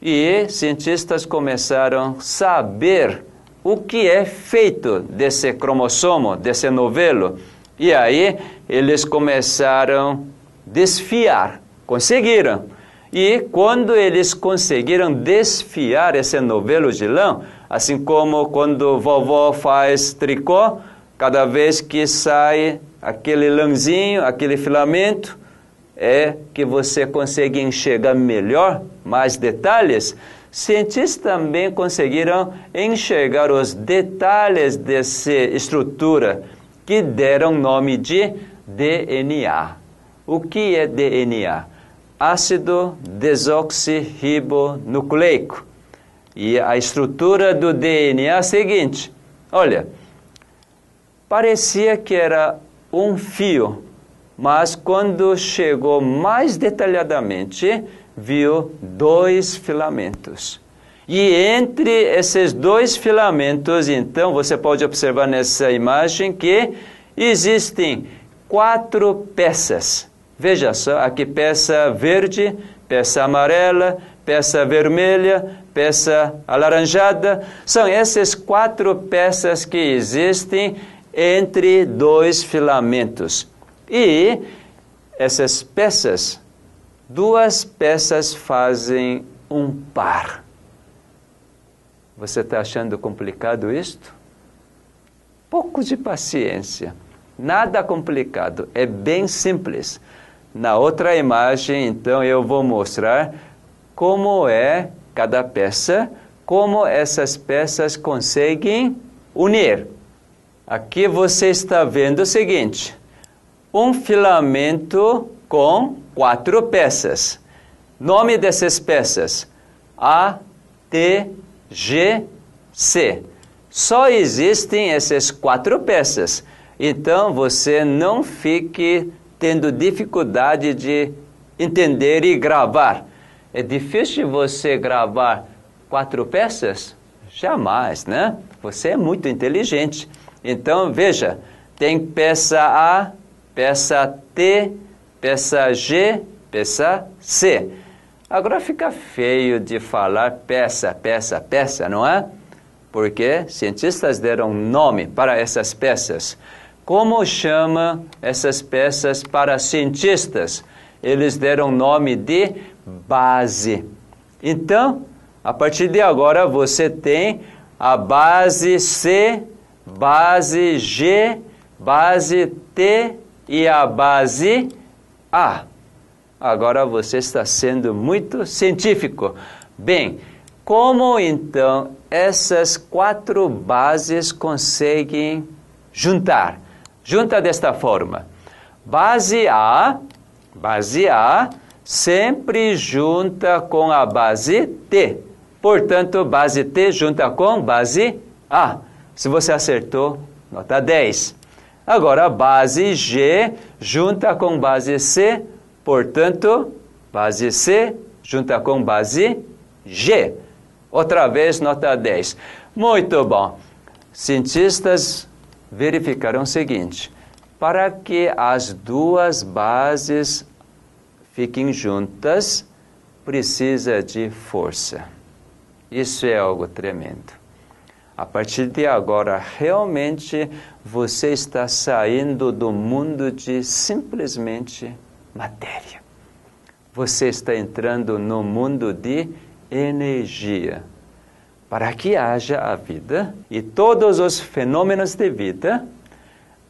E cientistas começaram a saber o que é feito desse cromossomo, desse novelo. E aí eles começaram desfiar. Conseguiram. E quando eles conseguiram desfiar esse novelo de lã, assim como quando vovó faz tricô, cada vez que sai aquele lãzinho, aquele filamento, é que você consegue enxergar melhor, mais detalhes. Cientistas também conseguiram enxergar os detalhes dessa estrutura que deram nome de DNA. O que é DNA? Ácido desoxirribonucleico. E a estrutura do DNA é a seguinte: olha, parecia que era um fio, mas quando chegou mais detalhadamente, viu dois filamentos. E entre esses dois filamentos, então, você pode observar nessa imagem que existem quatro peças. Veja só, aqui peça verde, peça amarela, peça vermelha, peça alaranjada. São essas quatro peças que existem entre dois filamentos. E essas peças, duas peças fazem um par. Você está achando complicado isto? Pouco de paciência. Nada complicado, é bem simples. Na outra imagem, então, eu vou mostrar como é cada peça, como essas peças conseguem unir. Aqui você está vendo o seguinte: um filamento com quatro peças. Nome dessas peças: A, T, G, C. Só existem essas quatro peças. Então você não fique tendo dificuldade de entender e gravar. É difícil você gravar quatro peças? Jamais, né? Você é muito inteligente. Então veja, tem peça A, peça T, peça G, peça C. Agora fica feio de falar peça, peça, peça, não é? Porque cientistas deram nome para essas peças. Como chama essas peças para cientistas? Eles deram nome de base. Então, a partir de agora você tem a base C, base G, base T e a base A. Agora você está sendo muito científico. Bem, como então essas quatro bases conseguem juntar? Junta desta forma. Base A, base A sempre junta com a base T. Portanto, base T junta com base A. Se você acertou, nota 10. Agora, base G junta com base C, Portanto, base C junta com base G. Outra vez, nota 10. Muito bom. Cientistas verificaram o seguinte: para que as duas bases fiquem juntas, precisa de força. Isso é algo tremendo. A partir de agora, realmente você está saindo do mundo de simplesmente matéria. Você está entrando no mundo de energia. Para que haja a vida e todos os fenômenos de vida,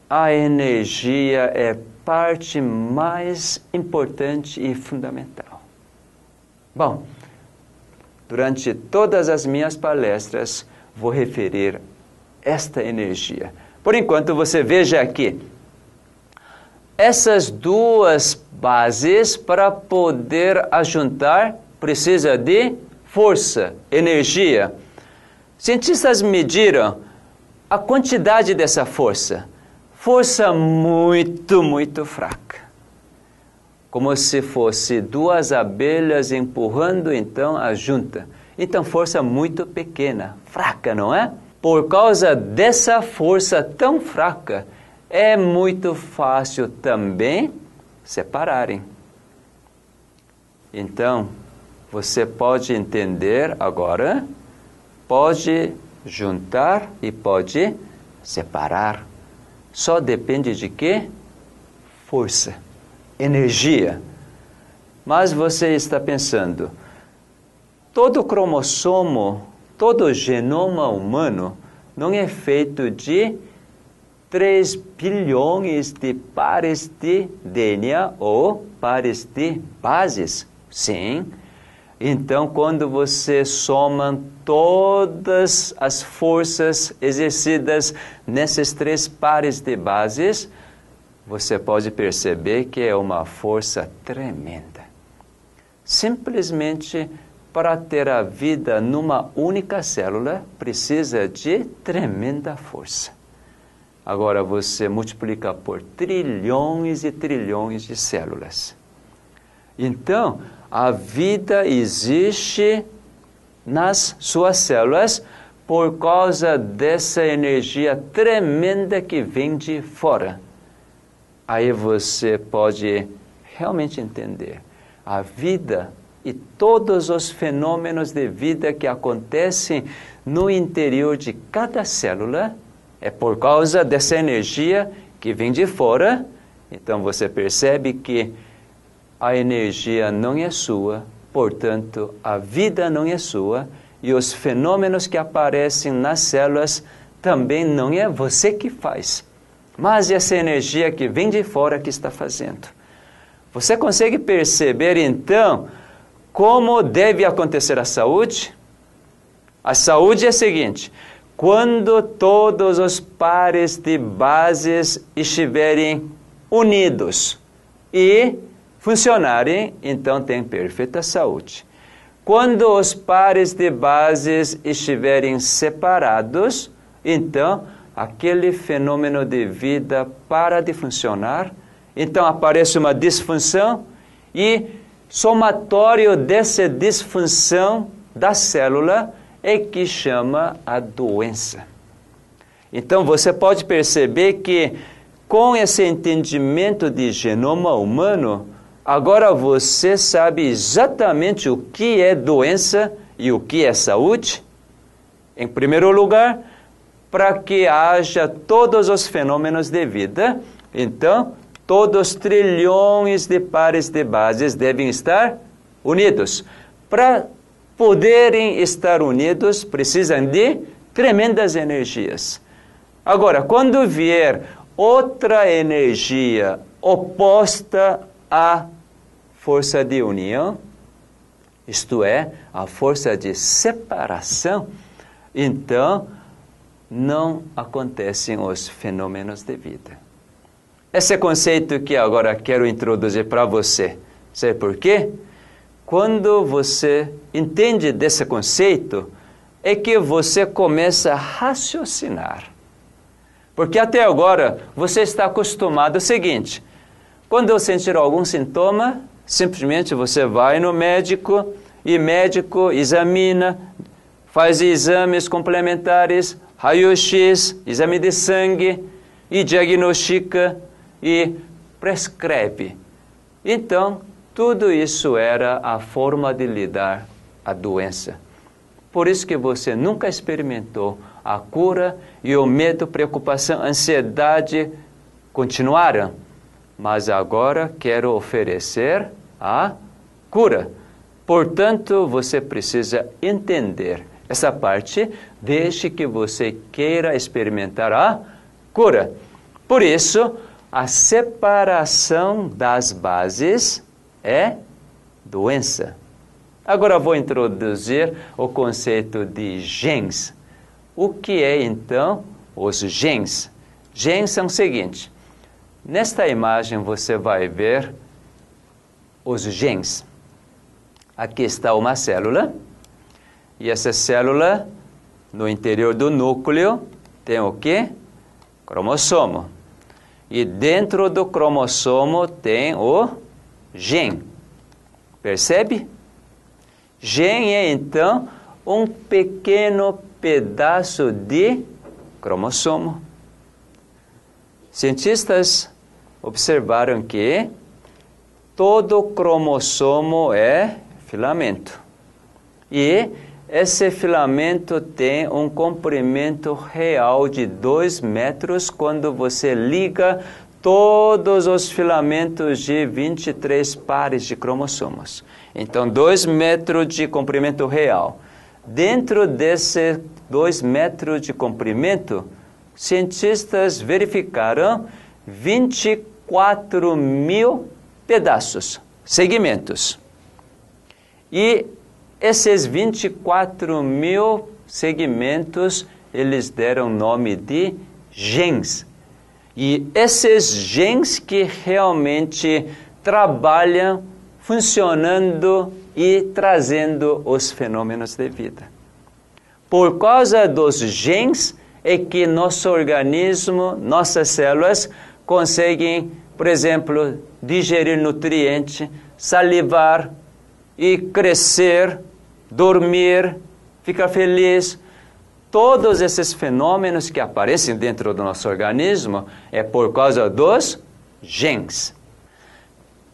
a energia é parte mais importante e fundamental. Bom, durante todas as minhas palestras vou referir esta energia. Por enquanto, você veja aqui essas duas bases para poder ajuntar precisa de força, energia. Cientistas mediram a quantidade dessa força. Força muito, muito fraca. Como se fosse duas abelhas empurrando então a junta. Então, força muito pequena, fraca, não é? Por causa dessa força tão fraca, é muito fácil também separarem. Então, você pode entender agora, pode juntar e pode separar. Só depende de quê? Força, energia. Mas você está pensando, todo cromossomo, todo genoma humano não é feito de 3 bilhões de pares de DNA ou pares de bases. Sim. Então, quando você soma todas as forças exercidas nesses três pares de bases, você pode perceber que é uma força tremenda. Simplesmente para ter a vida numa única célula precisa de tremenda força. Agora você multiplica por trilhões e trilhões de células. Então, a vida existe nas suas células por causa dessa energia tremenda que vem de fora. Aí você pode realmente entender a vida e todos os fenômenos de vida que acontecem no interior de cada célula é por causa dessa energia que vem de fora. Então você percebe que a energia não é sua, portanto, a vida não é sua e os fenômenos que aparecem nas células também não é você que faz, mas essa energia que vem de fora que está fazendo. Você consegue perceber então como deve acontecer a saúde? A saúde é a seguinte: quando todos os pares de bases estiverem unidos e funcionarem, então tem perfeita saúde. Quando os pares de bases estiverem separados, então aquele fenômeno de vida para de funcionar, então aparece uma disfunção e somatório dessa disfunção da célula é que chama a doença. Então você pode perceber que com esse entendimento de genoma humano, agora você sabe exatamente o que é doença e o que é saúde. Em primeiro lugar, para que haja todos os fenômenos de vida, então todos os trilhões de pares de bases devem estar unidos. Para poderem estar unidos, precisam de tremendas energias. Agora, quando vier outra energia oposta à força de união, isto é, a força de separação, então não acontecem os fenômenos de vida. Esse é conceito que agora quero introduzir para você. Sabe por quê? Quando você entende desse conceito, é que você começa a raciocinar. Porque até agora você está acostumado ao seguinte: quando eu sentir algum sintoma, simplesmente você vai no médico e médico examina, faz exames complementares, raio-x, exame de sangue e diagnostica e prescreve. Então, tudo isso era a forma de lidar a doença. Por isso que você nunca experimentou a cura e o medo, preocupação, ansiedade continuaram. Mas agora quero oferecer a cura. Portanto, você precisa entender essa parte, desde que você queira experimentar a cura. Por isso, a separação das bases é doença. Agora vou introduzir o conceito de genes. O que é então os genes? Genes são o seguinte: nesta imagem você vai ver os genes. Aqui está uma célula, e essa célula, no interior do núcleo, tem o que? Cromossomo. E dentro do cromossomo tem o gen. Percebe? Gen é então um pequeno pedaço de cromossomo. Cientistas observaram que todo cromossomo é filamento. E esse filamento tem um comprimento real de 2 metros quando você liga todos os filamentos de 23 pares de cromossomos. Então, 2 metros de comprimento real. Dentro desse 2 metros de comprimento, cientistas verificaram 24 mil pedaços, segmentos. E esses 24 mil segmentos, eles deram nome de genes. E esses genes que realmente trabalham funcionando e trazendo os fenômenos de vida. Por causa dos genes é que nosso organismo, nossas células conseguem, por exemplo, digerir nutriente, salivar e crescer, dormir, ficar feliz. Todos esses fenômenos que aparecem dentro do nosso organismo é por causa dos genes.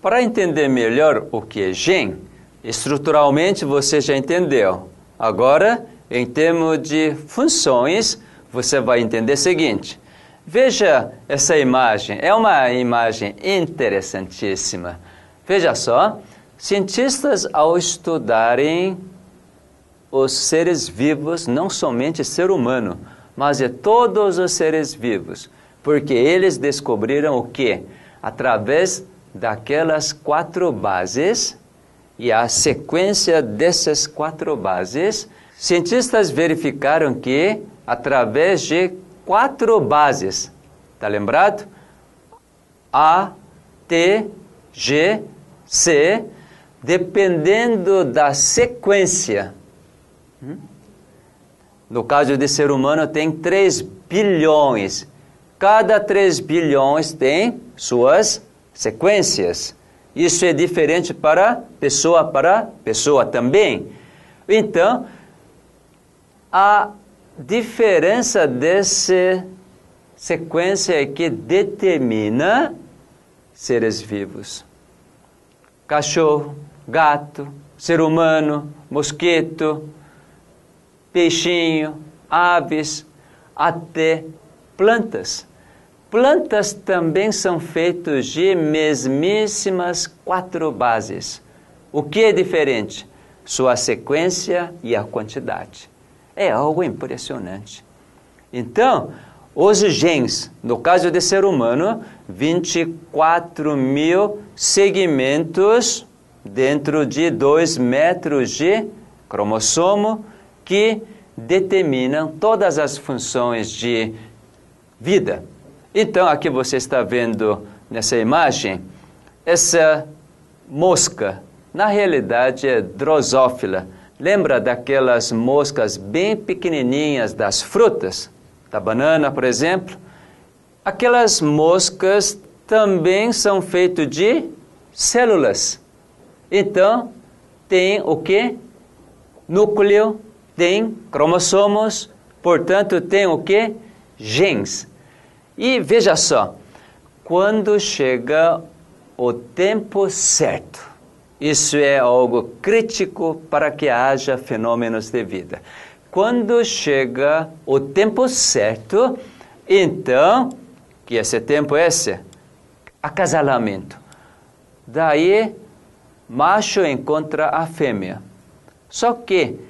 Para entender melhor o que é gene, estruturalmente você já entendeu. Agora, em termos de funções, você vai entender o seguinte. Veja essa imagem, é uma imagem interessantíssima. Veja só, cientistas ao estudarem os seres vivos, não somente ser humano, mas é todos os seres vivos, porque eles descobriram o que? Através daquelas quatro bases e a sequência dessas quatro bases, cientistas verificaram que através de quatro bases, tá lembrado? A, T, G, C, dependendo da sequência. No caso de ser humano, tem 3 bilhões. Cada 3 bilhões tem suas sequências. Isso é diferente para pessoa para pessoa também. Então, a diferença dessa sequência é que determina seres vivos. Cachorro, gato, ser humano, mosquito, peixinho, aves, até plantas. Plantas também são feitas de mesmíssimas quatro bases. O que é diferente? Sua sequência e a quantidade. É algo impressionante. Então, os genes, no caso de ser humano, 24 mil segmentos dentro de 2 metros de cromossomo que determinam todas as funções de vida. Então, aqui você está vendo nessa imagem essa mosca. Na realidade, é drosófila. Lembra daquelas moscas bem pequenininhas das frutas? Da banana, por exemplo? Aquelas moscas também são feitas de células. Então, tem o que? Núcleo, tem cromossomos, portanto, tem o que? Genes. E veja só, quando chega o tempo certo, isso é algo crítico para que haja fenômenos de vida. Quando chega o tempo certo, então, que esse tempo é esse? Acasalamento. Daí, macho encontra a fêmea. Só que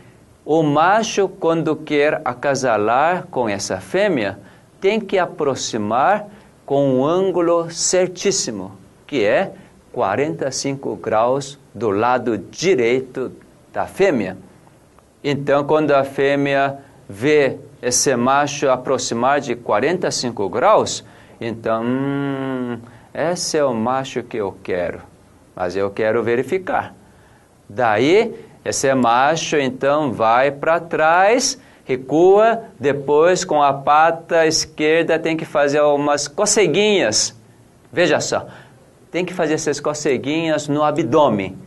o macho, quando quer acasalar com essa fêmea, tem que aproximar com um ângulo certíssimo, que é 45 graus do lado direito da fêmea. Então, quando a fêmea vê esse macho aproximar de 45 graus, então, hum, esse é o macho que eu quero, mas eu quero verificar. Daí, esse macho então vai para trás recua, depois com a pata esquerda tem que fazer umas coceguinhas. Veja só, tem que fazer essas coceguinhas no abdômen.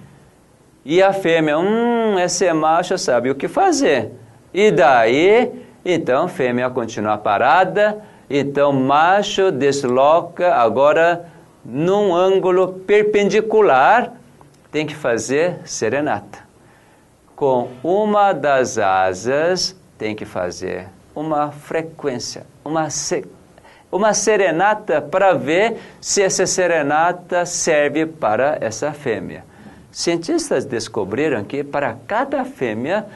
E a fêmea, hum, esse é macho sabe o que fazer. E daí, então, fêmea continua parada, então macho desloca agora num ângulo perpendicular, tem que fazer serenata. Com uma das asas tem que fazer uma frequência, uma, uma serenata para ver se essa serenata serve para essa fêmea. Cientistas descobriram que para cada fêmea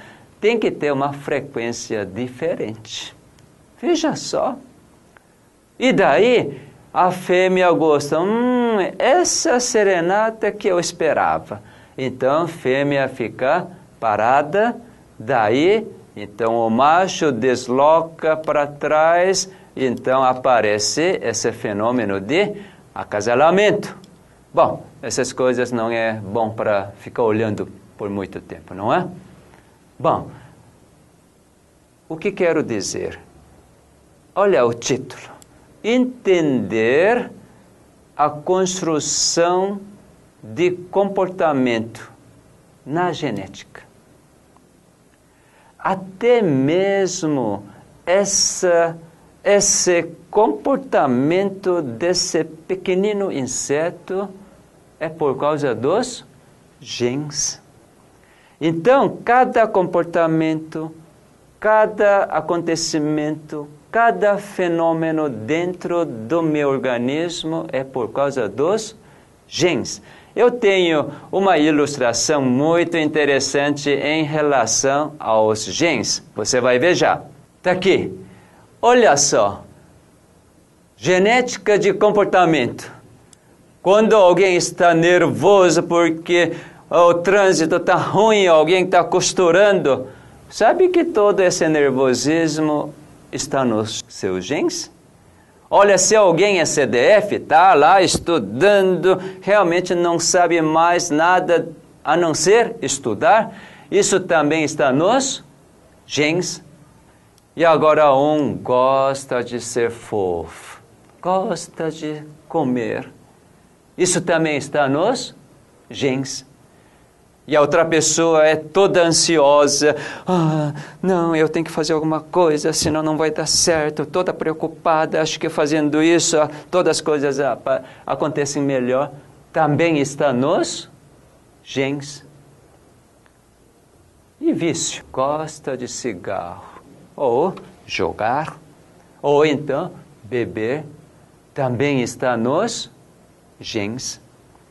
tem que ter uma frequência diferente. Veja só. E daí a fêmea gosta, hum, essa serenata que eu esperava. Então fêmea fica parada, daí então o macho desloca para trás, então aparece esse fenômeno de acasalamento. Bom, essas coisas não é bom para ficar olhando por muito tempo, não é? Bom, o que quero dizer? Olha o título: Entender a construção de comportamento na genética. Até mesmo essa, esse comportamento desse pequenino inseto é por causa dos genes. Então, cada comportamento, cada acontecimento, cada fenômeno dentro do meu organismo é por causa dos genes. Eu tenho uma ilustração muito interessante em relação aos genes. Você vai ver já. Está aqui. Olha só. Genética de comportamento. Quando alguém está nervoso porque o trânsito está ruim, alguém está costurando, sabe que todo esse nervosismo está nos seus genes? Olha, se alguém é CDF, está lá estudando, realmente não sabe mais nada a não ser estudar, isso também está nos genes. E agora um gosta de ser fofo, gosta de comer. Isso também está nos genes. E a outra pessoa é toda ansiosa. Ah, não, eu tenho que fazer alguma coisa, senão não vai dar certo. Toda preocupada, acho que fazendo isso todas as coisas acontecem melhor. Também está nos genes. E vício? Gosta de cigarro. Ou jogar. Ou então beber. Também está nos genes.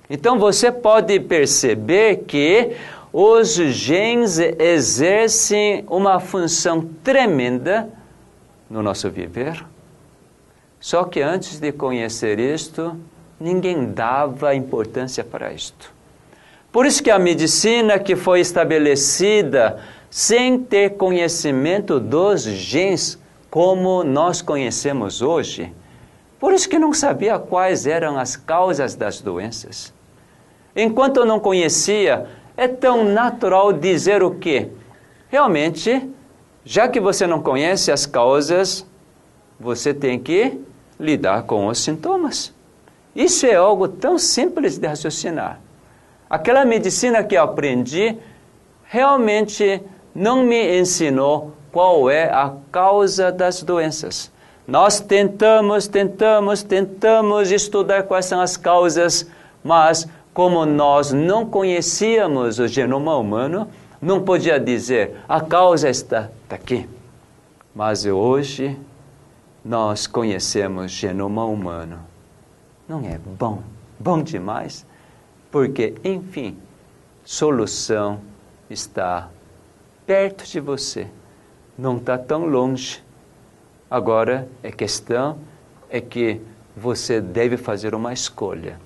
Então você pode perceber que os genes exercem uma função tremenda no nosso viver. Só que antes de conhecer isto, ninguém dava importância para isto. Por isso que a medicina que foi estabelecida sem ter conhecimento dos genes como nós conhecemos hoje, por isso que não sabia quais eram as causas das doenças. Enquanto eu não conhecia, é tão natural dizer o quê? Realmente, já que você não conhece as causas, você tem que lidar com os sintomas. Isso é algo tão simples de raciocinar. Aquela medicina que eu aprendi realmente não me ensinou qual é a causa das doenças. Nós tentamos, tentamos, tentamos estudar quais são as causas, mas como nós não conhecíamos o genoma humano, não podia dizer a causa está aqui. Mas hoje nós conhecemos genoma humano. Não é bom, bom demais, porque, enfim, solução está perto de você, não está tão longe. Agora, a questão é que você deve fazer uma escolha.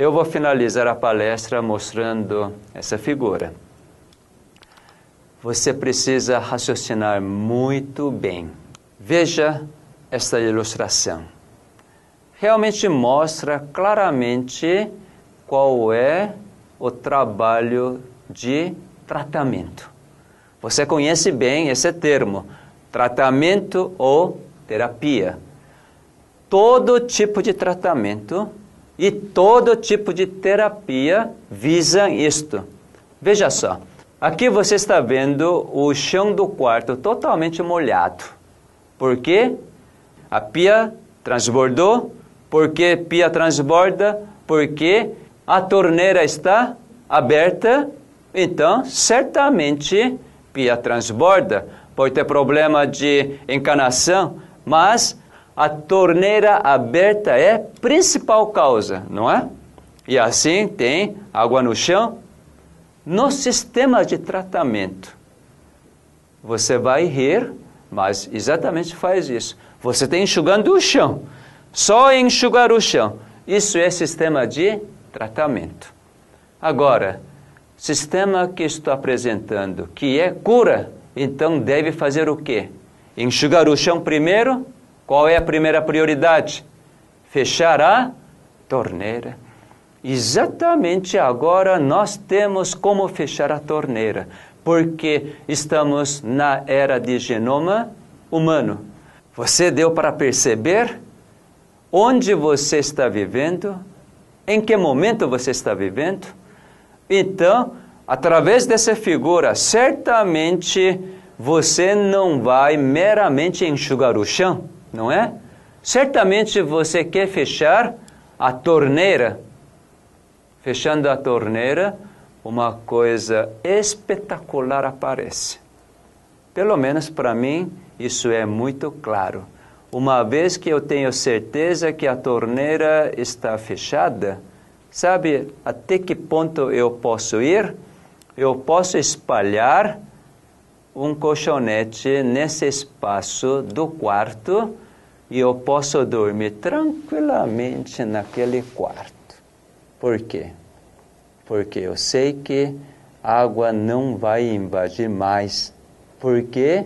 Eu vou finalizar a palestra mostrando essa figura. Você precisa raciocinar muito bem. Veja esta ilustração. Realmente mostra claramente qual é o trabalho de tratamento. Você conhece bem esse termo, tratamento ou terapia. Todo tipo de tratamento e todo tipo de terapia visa isto. Veja só, aqui você está vendo o chão do quarto totalmente molhado. Por quê? A pia transbordou. Por que pia transborda? Porque a torneira está aberta. Então, certamente, pia transborda. Pode ter problema de encanação, mas a torneira aberta é principal causa, não é? E assim tem água no chão. No sistema de tratamento, você vai rir, mas exatamente faz isso. Você está enxugando o chão. Só enxugar o chão. Isso é sistema de tratamento. Agora, sistema que estou apresentando, que é cura, então deve fazer o quê? Enxugar o chão primeiro qual é a primeira prioridade? Fechar a torneira. exatamente agora nós temos como fechar a torneira, porque estamos na era de genoma humano. Você deu para perceber onde você está vivendo, em que momento você está vivendo? Então, através dessa figura, certamente você não vai meramente enxugar o chão, não é? Certamente você quer fechar a torneira. Fechando a torneira, uma coisa espetacular aparece. Pelo menos para mim, isso é muito claro. Uma vez que eu tenho certeza que a torneira está fechada, sabe até que ponto eu posso ir? Eu posso espalhar um colchonete nesse espaço do quarto e eu posso dormir tranquilamente naquele quarto. Por quê? Porque eu sei que a água não vai invadir mais, porque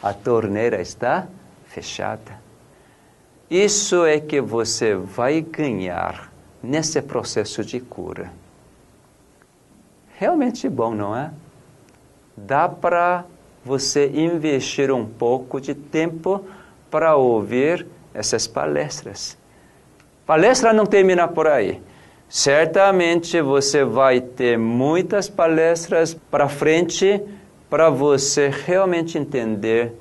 a torneira está fechada. Isso é que você vai ganhar nesse processo de cura. Realmente bom, não é? Dá para você investir um pouco de tempo para ouvir essas palestras. Palestra não termina por aí. Certamente você vai ter muitas palestras para frente para você realmente entender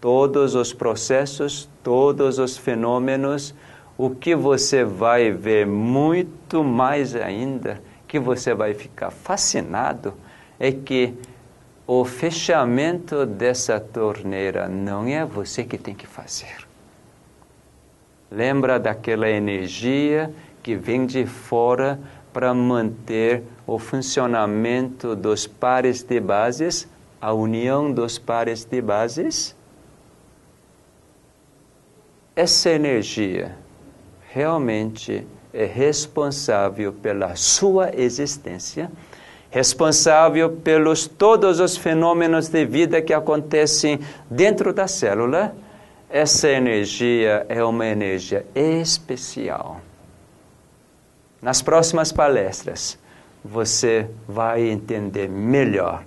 todos os processos, todos os fenômenos, o que você vai ver muito mais ainda, que você vai ficar fascinado, é que o fechamento dessa torneira não é você que tem que fazer. Lembra daquela energia que vem de fora para manter o funcionamento dos pares de bases, a união dos pares de bases? Essa energia realmente é responsável pela sua existência responsável pelos todos os fenômenos de vida que acontecem dentro da célula, essa energia é uma energia especial. Nas próximas palestras, você vai entender melhor.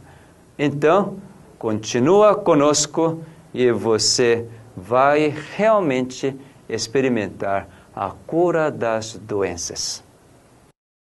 Então, continua conosco e você vai realmente experimentar a cura das doenças.